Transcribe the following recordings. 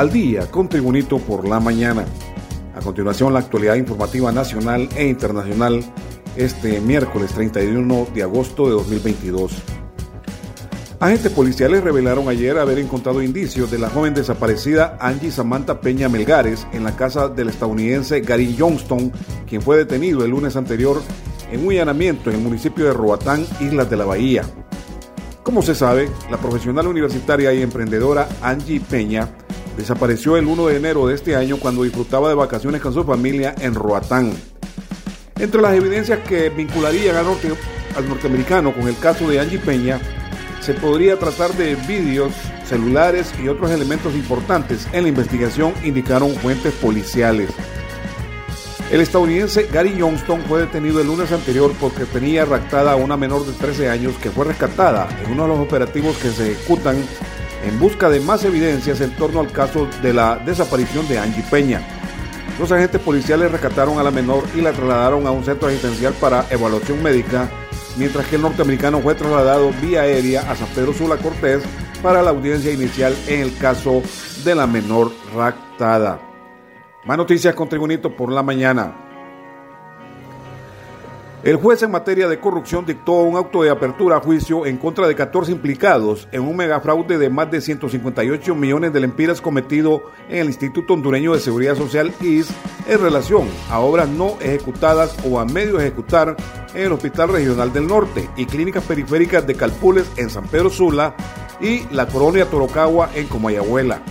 al día con Tribunito por la mañana. A continuación, la actualidad informativa nacional e internacional este miércoles 31 de agosto de 2022. Agentes policiales revelaron ayer haber encontrado indicios de la joven desaparecida Angie Samantha Peña Melgares en la casa del estadounidense Gary Johnston, quien fue detenido el lunes anterior en un allanamiento en el municipio de Roatán, Islas de la Bahía. Como se sabe, la profesional universitaria y emprendedora Angie Peña desapareció el 1 de enero de este año cuando disfrutaba de vacaciones con su familia en Roatán. Entre las evidencias que vincularían al, al norteamericano con el caso de Angie Peña, se podría tratar de vídeos, celulares y otros elementos importantes en la investigación, indicaron fuentes policiales. El estadounidense Gary Johnston fue detenido el lunes anterior porque tenía raptada a una menor de 13 años que fue rescatada en uno de los operativos que se ejecutan en busca de más evidencias en torno al caso de la desaparición de Angie Peña. Los agentes policiales rescataron a la menor y la trasladaron a un centro asistencial para evaluación médica, mientras que el norteamericano fue trasladado vía aérea a San Pedro Sula Cortés para la audiencia inicial en el caso de la menor raptada. Más noticias con Tribunito por la mañana. El juez en materia de corrupción dictó un auto de apertura a juicio en contra de 14 implicados en un megafraude de más de 158 millones de lempiras cometido en el Instituto Hondureño de Seguridad Social IS en relación a obras no ejecutadas o a medio ejecutar en el Hospital Regional del Norte y clínicas periféricas de Calpules en San Pedro Sula y la Colonia Torocagua en Comayagüela.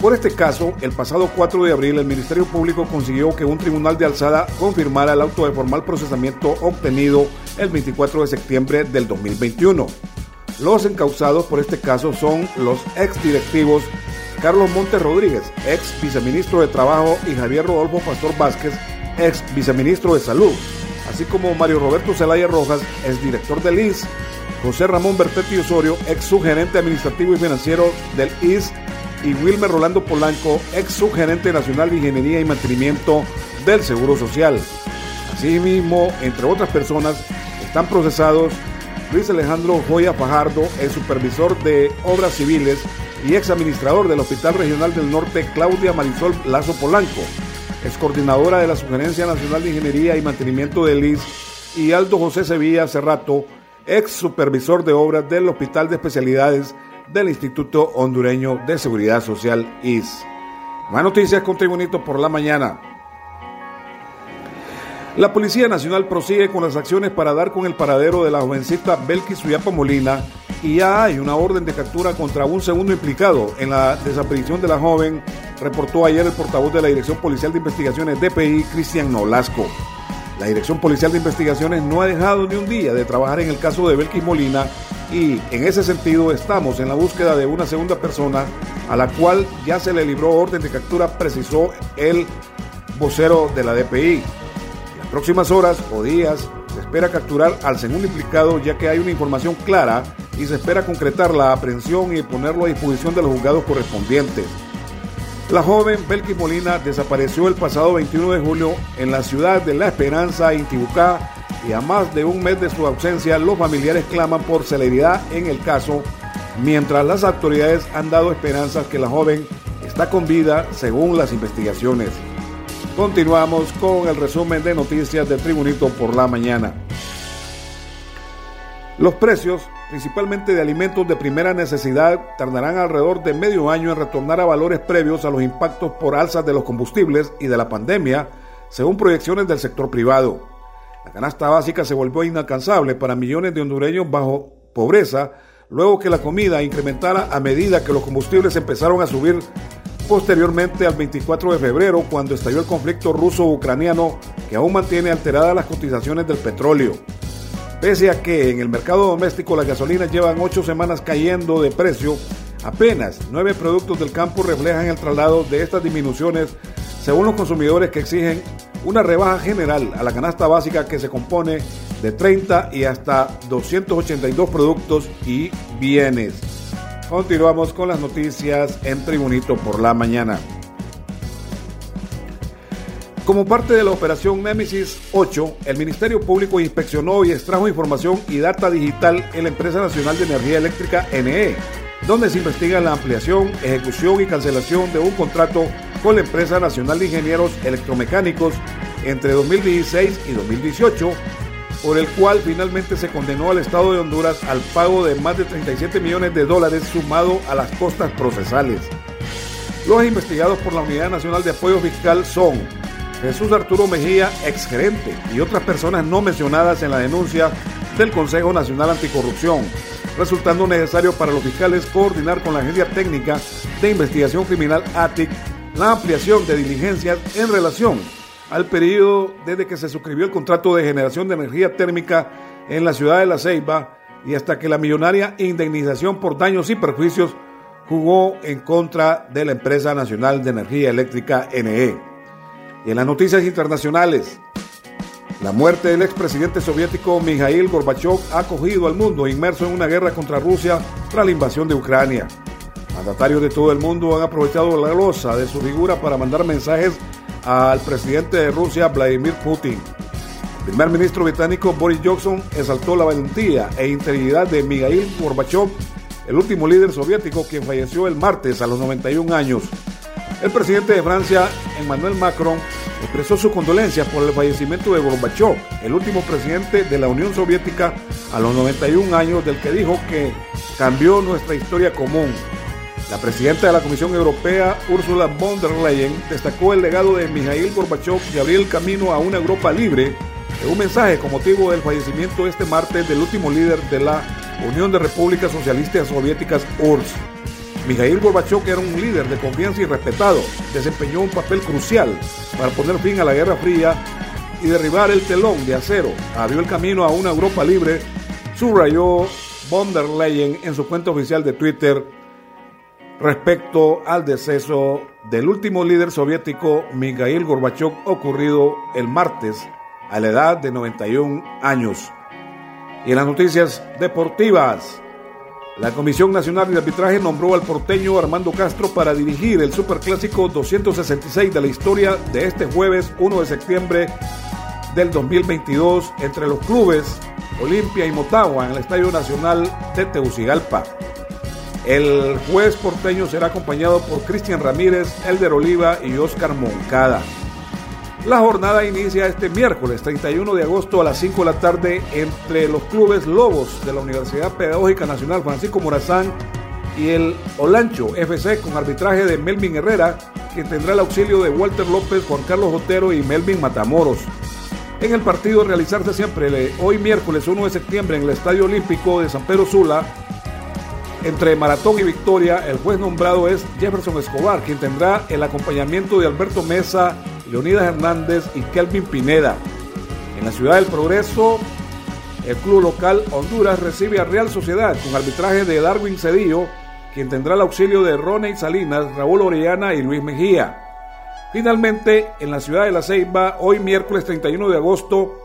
Por este caso, el pasado 4 de abril, el Ministerio Público consiguió que un tribunal de alzada confirmara el auto de formal procesamiento obtenido el 24 de septiembre del 2021. Los encausados por este caso son los ex directivos Carlos Montes Rodríguez, ex viceministro de Trabajo, y Javier Rodolfo Pastor Vázquez, ex viceministro de Salud, así como Mario Roberto Zelaya Rojas, ex director del IS, José Ramón Bertetti Osorio, ex subgerente administrativo y financiero del IS y Wilmer Rolando Polanco, ex subgerente nacional de Ingeniería y Mantenimiento del Seguro Social. Asimismo, entre otras personas, están procesados Luis Alejandro Joya Fajardo, el supervisor de obras civiles y ex administrador del Hospital Regional del Norte, Claudia Marisol Lazo Polanco, ex coordinadora de la Sugerencia Nacional de Ingeniería y Mantenimiento del IS, y Aldo José Sevilla Cerrato, ex supervisor de obras del Hospital de Especialidades del Instituto Hondureño de Seguridad Social IS. Más noticias con Tribunito por la mañana. La Policía Nacional prosigue con las acciones para dar con el paradero de la jovencita Belkis Suyapa Molina y ya hay una orden de captura contra un segundo implicado en la desaparición de la joven, reportó ayer el portavoz de la Dirección Policial de Investigaciones DPI, Cristian Nolasco. La Dirección Policial de Investigaciones no ha dejado ni un día de trabajar en el caso de Belkis Molina y en ese sentido estamos en la búsqueda de una segunda persona a la cual ya se le libró orden de captura, precisó el vocero de la DPI. En las próximas horas o días se espera capturar al segundo implicado ya que hay una información clara y se espera concretar la aprehensión y ponerlo a disposición de los juzgados correspondientes. La joven Belkis Molina desapareció el pasado 21 de julio en la ciudad de La Esperanza, Intibucá, y a más de un mes de su ausencia, los familiares claman por celeridad en el caso, mientras las autoridades han dado esperanzas que la joven está con vida según las investigaciones. Continuamos con el resumen de noticias del Tribunito por la mañana. Los precios, principalmente de alimentos de primera necesidad, tardarán alrededor de medio año en retornar a valores previos a los impactos por alzas de los combustibles y de la pandemia, según proyecciones del sector privado. La canasta básica se volvió inalcanzable para millones de hondureños bajo pobreza, luego que la comida incrementara a medida que los combustibles empezaron a subir posteriormente al 24 de febrero, cuando estalló el conflicto ruso-ucraniano que aún mantiene alteradas las cotizaciones del petróleo. Pese a que en el mercado doméstico las gasolinas llevan ocho semanas cayendo de precio, apenas nueve productos del campo reflejan el traslado de estas disminuciones según los consumidores que exigen una rebaja general a la canasta básica que se compone de 30 y hasta 282 productos y bienes. Continuamos con las noticias en Tribunito por la mañana. Como parte de la operación Nemesis 8, el Ministerio Público inspeccionó y extrajo información y data digital en la Empresa Nacional de Energía Eléctrica NE, donde se investiga la ampliación, ejecución y cancelación de un contrato con la empresa nacional de ingenieros electromecánicos entre 2016 y 2018, por el cual finalmente se condenó al Estado de Honduras al pago de más de 37 millones de dólares sumado a las costas procesales. Los investigados por la Unidad Nacional de Apoyo Fiscal son Jesús Arturo Mejía, exgerente, y otras personas no mencionadas en la denuncia del Consejo Nacional Anticorrupción, resultando necesario para los fiscales coordinar con la Agencia Técnica de Investigación Criminal ATIC la ampliación de diligencias en relación al periodo desde que se suscribió el contrato de generación de energía térmica en la ciudad de La Ceiba y hasta que la millonaria indemnización por daños y perjuicios jugó en contra de la empresa nacional de energía eléctrica NE. En las noticias internacionales, la muerte del expresidente soviético Mikhail Gorbachev ha cogido al mundo inmerso en una guerra contra Rusia tras la invasión de Ucrania. Mandatarios de todo el mundo han aprovechado la losa de su figura para mandar mensajes al presidente de Rusia, Vladimir Putin. El primer ministro británico Boris Johnson exaltó la valentía e integridad de Mikhail Gorbachev, el último líder soviético quien falleció el martes a los 91 años. El presidente de Francia, Emmanuel Macron, expresó su condolencia por el fallecimiento de Gorbachev, el último presidente de la Unión Soviética a los 91 años, del que dijo que cambió nuestra historia común. La presidenta de la Comisión Europea, Ursula von der Leyen, destacó el legado de Mikhail Gorbachev y abrió el camino a una Europa libre en un mensaje con motivo del fallecimiento este martes del último líder de la Unión de Repúblicas Socialistas Soviéticas, URSS. Mikhail Gorbachev, que era un líder de confianza y respetado, desempeñó un papel crucial para poner fin a la Guerra Fría y derribar el telón de acero. Abrió el camino a una Europa libre, subrayó von der Leyen en su cuenta oficial de Twitter respecto al deceso del último líder soviético Mikhail Gorbachev ocurrido el martes a la edad de 91 años. Y en las noticias deportivas, la Comisión Nacional de Arbitraje nombró al porteño Armando Castro para dirigir el Superclásico 266 de la historia de este jueves 1 de septiembre del 2022 entre los clubes Olimpia y Motagua en el Estadio Nacional de Tegucigalpa. El juez porteño será acompañado por Cristian Ramírez, Elder Oliva y Oscar Moncada. La jornada inicia este miércoles 31 de agosto a las 5 de la tarde entre los clubes Lobos de la Universidad Pedagógica Nacional Francisco Morazán y el Olancho FC con arbitraje de Melvin Herrera, que tendrá el auxilio de Walter López, Juan Carlos Otero y Melvin Matamoros. En el partido realizarse siempre hoy miércoles 1 de septiembre en el Estadio Olímpico de San Pedro Sula, entre Maratón y Victoria, el juez nombrado es Jefferson Escobar, quien tendrá el acompañamiento de Alberto Mesa Leonidas Hernández y Kelvin Pineda. En la ciudad del Progreso, el club local Honduras recibe a Real Sociedad con arbitraje de Darwin Cedillo, quien tendrá el auxilio de Roney Salinas, Raúl Orellana y Luis Mejía. Finalmente, en la ciudad de La Ceiba, hoy miércoles 31 de agosto,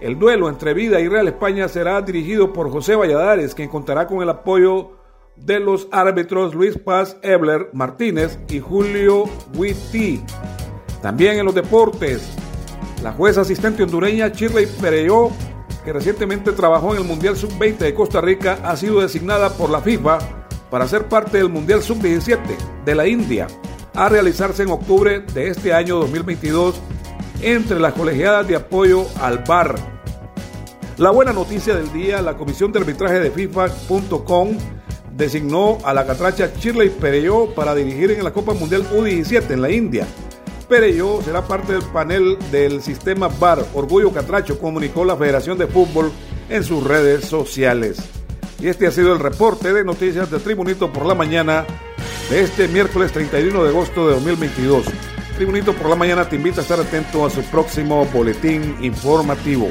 el duelo entre Vida y Real España será dirigido por José Valladares, quien contará con el apoyo de los árbitros Luis Paz Ebler Martínez y Julio Witty. También en los deportes, la jueza asistente hondureña Shirley Pereyó, que recientemente trabajó en el Mundial Sub-20 de Costa Rica, ha sido designada por la FIFA para ser parte del Mundial Sub-17 de la India, a realizarse en octubre de este año 2022 entre las colegiadas de apoyo al VAR. La buena noticia del día, la Comisión de Arbitraje de FIFA.com designó a la catracha Shirley Pereyó para dirigir en la Copa Mundial U17 en la India Pereyó será parte del panel del sistema VAR Orgullo Catracho, comunicó la Federación de Fútbol en sus redes sociales. Y este ha sido el reporte de noticias de Tribunito por la mañana de este miércoles 31 de agosto de 2022. Tribunito por la mañana te invita a estar atento a su próximo boletín informativo.